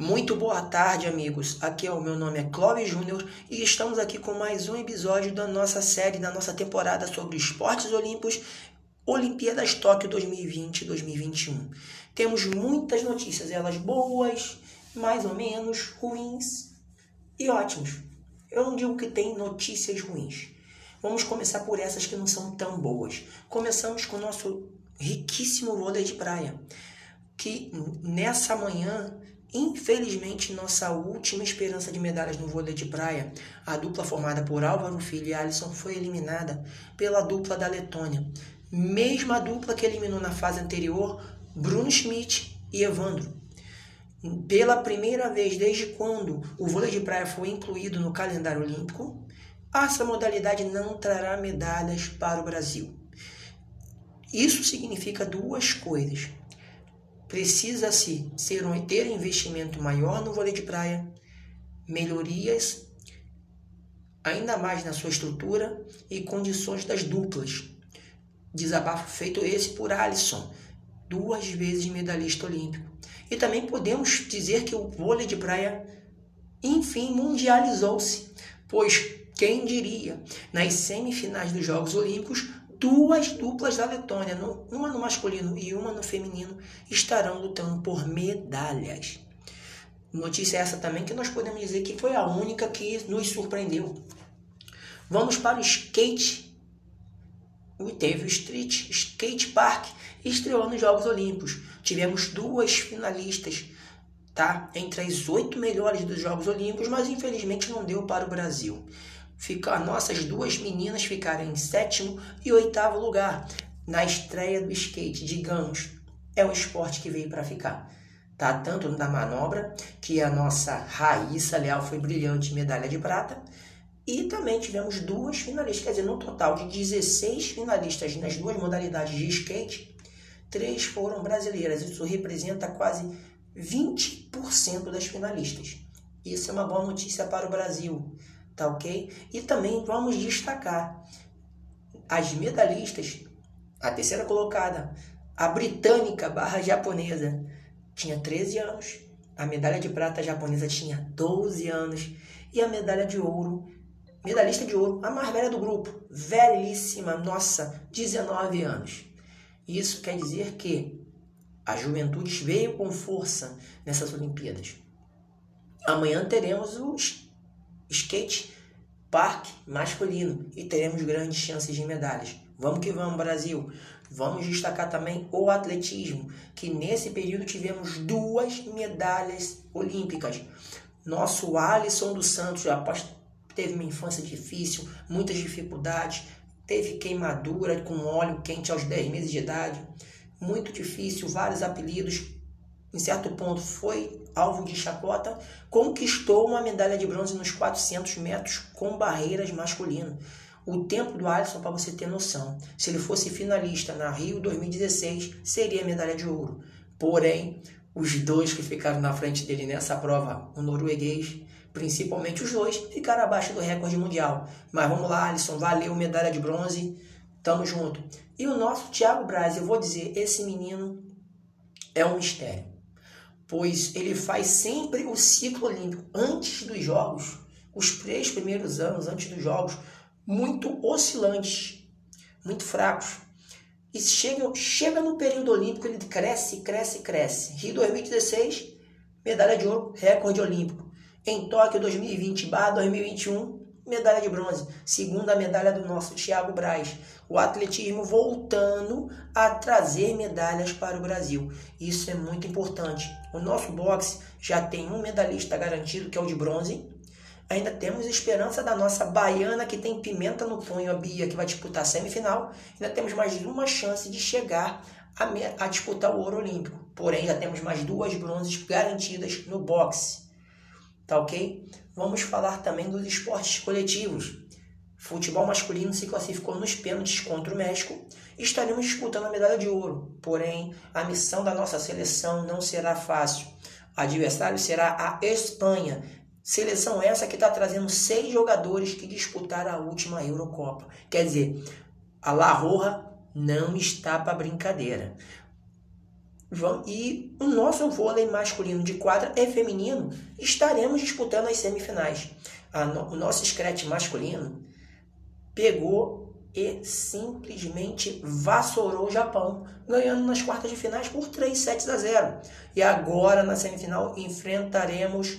Muito boa tarde, amigos. Aqui é o meu nome é Clóvis Júnior e estamos aqui com mais um episódio da nossa série, da nossa temporada sobre esportes olímpicos, Olimpíadas Tóquio 2020 2021. Temos muitas notícias, elas boas, mais ou menos, ruins e ótimas. Eu não digo que tem notícias ruins. Vamos começar por essas que não são tão boas. Começamos com o nosso riquíssimo vôlei de praia, que nessa manhã Infelizmente, nossa última esperança de medalhas no vôlei de praia, a dupla formada por Álvaro Filho e Alisson, foi eliminada pela dupla da Letônia. Mesma dupla que eliminou na fase anterior Bruno Schmidt e Evandro. Pela primeira vez desde quando o vôlei de praia foi incluído no calendário olímpico, essa modalidade não trará medalhas para o Brasil. Isso significa duas coisas precisa-se ser um, ter investimento maior no vôlei de praia, melhorias ainda mais na sua estrutura e condições das duplas. Desabafo feito esse por Alisson, duas vezes medalhista olímpico. E também podemos dizer que o vôlei de praia, enfim, mundializou-se, pois quem diria, nas semifinais dos Jogos Olímpicos, duas duplas da Letônia, uma no masculino e uma no feminino, estarão lutando por medalhas. Notícia essa também que nós podemos dizer que foi a única que nos surpreendeu. Vamos para o skate. Teve o Street Skate Park estreou nos Jogos Olímpicos. Tivemos duas finalistas, tá? Entre as oito melhores dos Jogos Olímpicos, mas infelizmente não deu para o Brasil ficar nossas duas meninas ficaram em sétimo e oitavo lugar na estreia do skate. Digamos, é um esporte que veio para ficar. Tá? Tanto na manobra, que a nossa Raíssa Leal foi brilhante, medalha de prata, e também tivemos duas finalistas, quer dizer, no total de 16 finalistas nas duas modalidades de skate, três foram brasileiras. Isso representa quase 20% das finalistas. Isso é uma boa notícia para o Brasil tá ok? E também vamos destacar as medalhistas, a terceira colocada, a britânica barra japonesa, tinha 13 anos, a medalha de prata japonesa tinha 12 anos e a medalha de ouro, medalhista de ouro, a mais velha do grupo, velhíssima, nossa, 19 anos. Isso quer dizer que a juventude veio com força nessas Olimpíadas. Amanhã teremos os skate park masculino e teremos grandes chances de medalhas. Vamos que vamos, Brasil! Vamos destacar também o atletismo, que nesse período tivemos duas medalhas olímpicas. Nosso Alisson dos Santos, após teve uma infância difícil, muitas dificuldades, teve queimadura com óleo quente aos 10 meses de idade, muito difícil, vários apelidos, em certo ponto foi alvo de chacota, conquistou uma medalha de bronze nos 400 metros com barreiras masculino. O tempo do Alisson, para você ter noção, se ele fosse finalista na Rio 2016, seria medalha de ouro. Porém, os dois que ficaram na frente dele nessa prova, o norueguês, principalmente os dois, ficaram abaixo do recorde mundial. Mas vamos lá, Alisson, valeu medalha de bronze, tamo junto. E o nosso Thiago Braz, eu vou dizer, esse menino é um mistério pois ele faz sempre o ciclo olímpico antes dos jogos, os três primeiros anos antes dos jogos, muito oscilantes, muito fracos. E chega, chega no período olímpico, ele cresce, cresce, cresce. Rio 2016, medalha de ouro, recorde olímpico. Em Tóquio 2020, Bar 2021, medalha de bronze. Segunda medalha do nosso Thiago Braz. O atletismo voltando a trazer medalhas para o Brasil. Isso é muito importante. O nosso boxe já tem um medalhista garantido, que é o de bronze. Ainda temos esperança da nossa baiana, que tem pimenta no punho, a Bia, que vai disputar a semifinal. Ainda temos mais uma chance de chegar a, a disputar o ouro olímpico. Porém, já temos mais duas bronzes garantidas no boxe. Tá ok? Vamos falar também dos esportes coletivos. Futebol masculino se classificou nos pênaltis contra o México e estaremos disputando a medalha de ouro. Porém, a missão da nossa seleção não será fácil. O adversário será a Espanha. Seleção essa que está trazendo seis jogadores que disputaram a última Eurocopa. Quer dizer, a La Roja não está para brincadeira. E o nosso vôlei masculino de quadra e feminino estaremos disputando as semifinais. No, o nosso scratch masculino pegou e simplesmente vassourou o Japão, ganhando nas quartas de finais por 3 sets a 0. E agora na semifinal enfrentaremos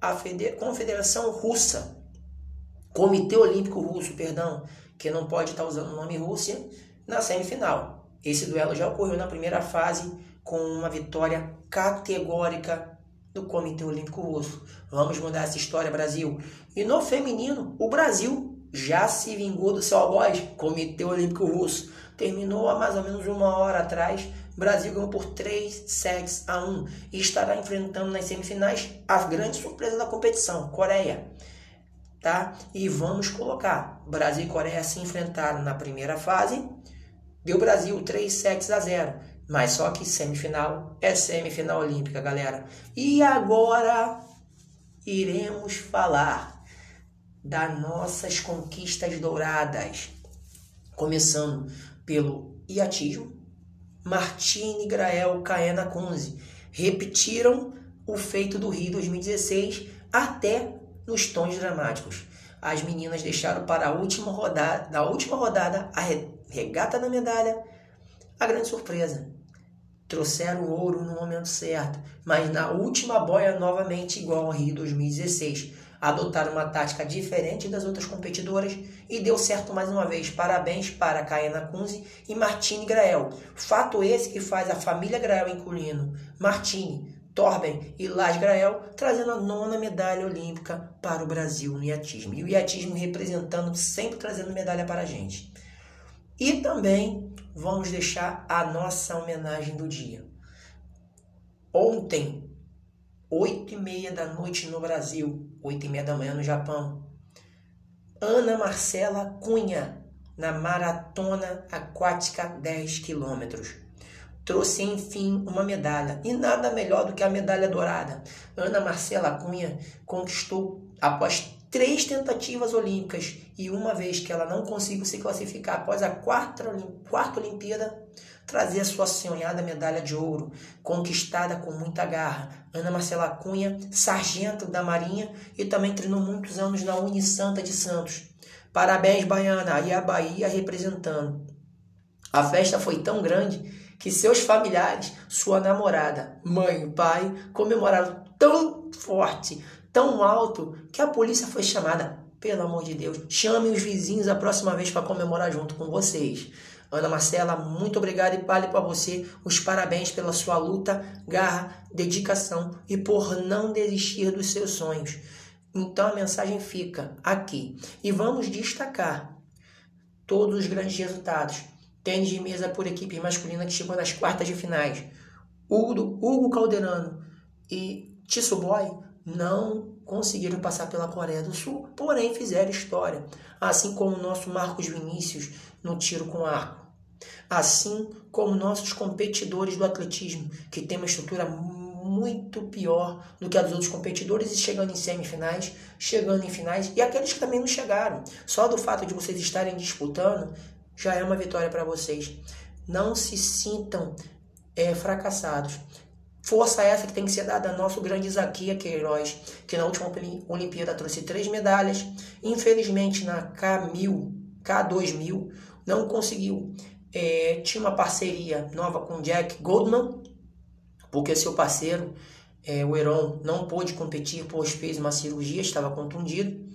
a Confederação Russa, Comitê Olímpico Russo, perdão, que não pode estar usando o nome Rússia, na semifinal. Esse duelo já ocorreu na primeira fase com uma vitória categórica do Comitê Olímpico Russo. Vamos mudar essa história, Brasil. E no feminino, o Brasil já se vingou do seu algoz, Comitê Olímpico Russo. Terminou há mais ou menos uma hora atrás. Brasil ganhou por 3 sets a 1 e estará enfrentando nas semifinais a grande surpresa da competição, Coreia. Tá? E vamos colocar: Brasil e Coreia se enfrentaram na primeira fase Deu Brasil 3 sets a 0. Mas só que semifinal é semifinal olímpica, galera. E agora iremos falar das nossas conquistas douradas. Começando pelo iatismo. Martini, Grael, Caena, Kunze repetiram o feito do Rio 2016 até nos tons dramáticos. As meninas deixaram para a última rodada, da última rodada a regata da medalha, a grande surpresa. Trouxeram o ouro no momento certo, mas na última boia novamente igual ao Rio 2016. Adotaram uma tática diferente das outras competidoras e deu certo mais uma vez. Parabéns para Kaena Kunze e Martine Grael. Fato esse que faz a família Grael incluindo Martine, Torben e Las Grael trazendo a nona medalha olímpica para o Brasil no iatismo. E o iatismo representando, sempre trazendo medalha para a gente. E também vamos deixar a nossa homenagem do dia. Ontem, oito e meia da noite no Brasil, oito e meia da manhã no Japão, Ana Marcela Cunha, na maratona aquática 10 quilômetros. Trouxe, enfim, uma medalha. E nada melhor do que a medalha dourada. Ana Marcela Cunha conquistou, após três tentativas olímpicas e uma vez que ela não conseguiu se classificar após a quarta, quarta Olimpíada, trazer a sua sonhada medalha de ouro, conquistada com muita garra. Ana Marcela Cunha, sargento da Marinha e também treinou muitos anos na Unisanta de Santos. Parabéns, Baiana, e a Bahia representando. A festa foi tão grande que seus familiares, sua namorada, mãe e pai comemoraram tão forte tão alto que a polícia foi chamada. Pelo amor de Deus, chame os vizinhos a próxima vez para comemorar junto com vocês. Ana Marcela, muito obrigado e vale para você os parabéns pela sua luta, garra, dedicação e por não desistir dos seus sonhos. Então a mensagem fica aqui. E vamos destacar todos os grandes resultados. Tênis de mesa por equipe masculina que chegou nas quartas de finais. Hugo, Hugo Calderano e Boy não conseguiram passar pela Coreia do Sul, porém fizeram história, assim como o nosso Marcos Vinícius no tiro com arco. Assim como nossos competidores do atletismo, que tem uma estrutura muito pior do que a dos outros competidores e chegando em semifinais, chegando em finais, e aqueles que também não chegaram. Só do fato de vocês estarem disputando já é uma vitória para vocês. Não se sintam é, fracassados. Força essa que tem que ser dada ao nosso grande Zaquia Queiroz, que na última Olimpíada trouxe três medalhas. Infelizmente, na K1000, K2000, não conseguiu. É, tinha uma parceria nova com Jack Goldman, porque seu parceiro, é, o Heron, não pôde competir, pois fez uma cirurgia, estava contundido.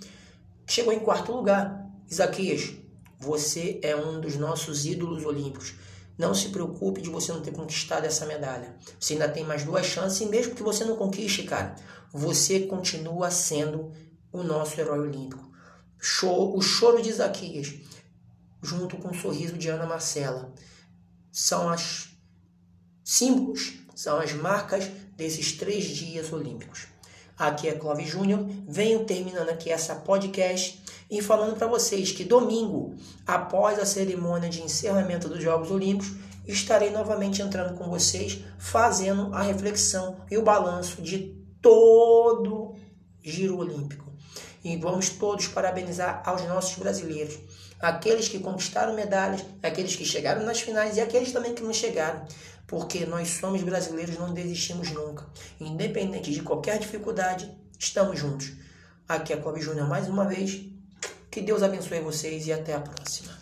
Chegou em quarto lugar. Isaquias, você é um dos nossos ídolos olímpicos. Não se preocupe de você não ter conquistado essa medalha. Você ainda tem mais duas chances e mesmo que você não conquiste, cara, você continua sendo o nosso herói olímpico. o choro de Isaquias, junto com o sorriso de Ana Marcela, são as símbolos, são as marcas desses três dias olímpicos. Aqui é Clóvis Júnior, venho terminando aqui essa podcast e falando para vocês que domingo, após a cerimônia de encerramento dos Jogos Olímpicos, estarei novamente entrando com vocês, fazendo a reflexão e o balanço de todo giro olímpico. E vamos todos parabenizar aos nossos brasileiros, aqueles que conquistaram medalhas, aqueles que chegaram nas finais e aqueles também que não chegaram. Porque nós somos brasileiros, não desistimos nunca. Independente de qualquer dificuldade, estamos juntos. Aqui é Clóvis Júnior mais uma vez. Que Deus abençoe vocês e até a próxima.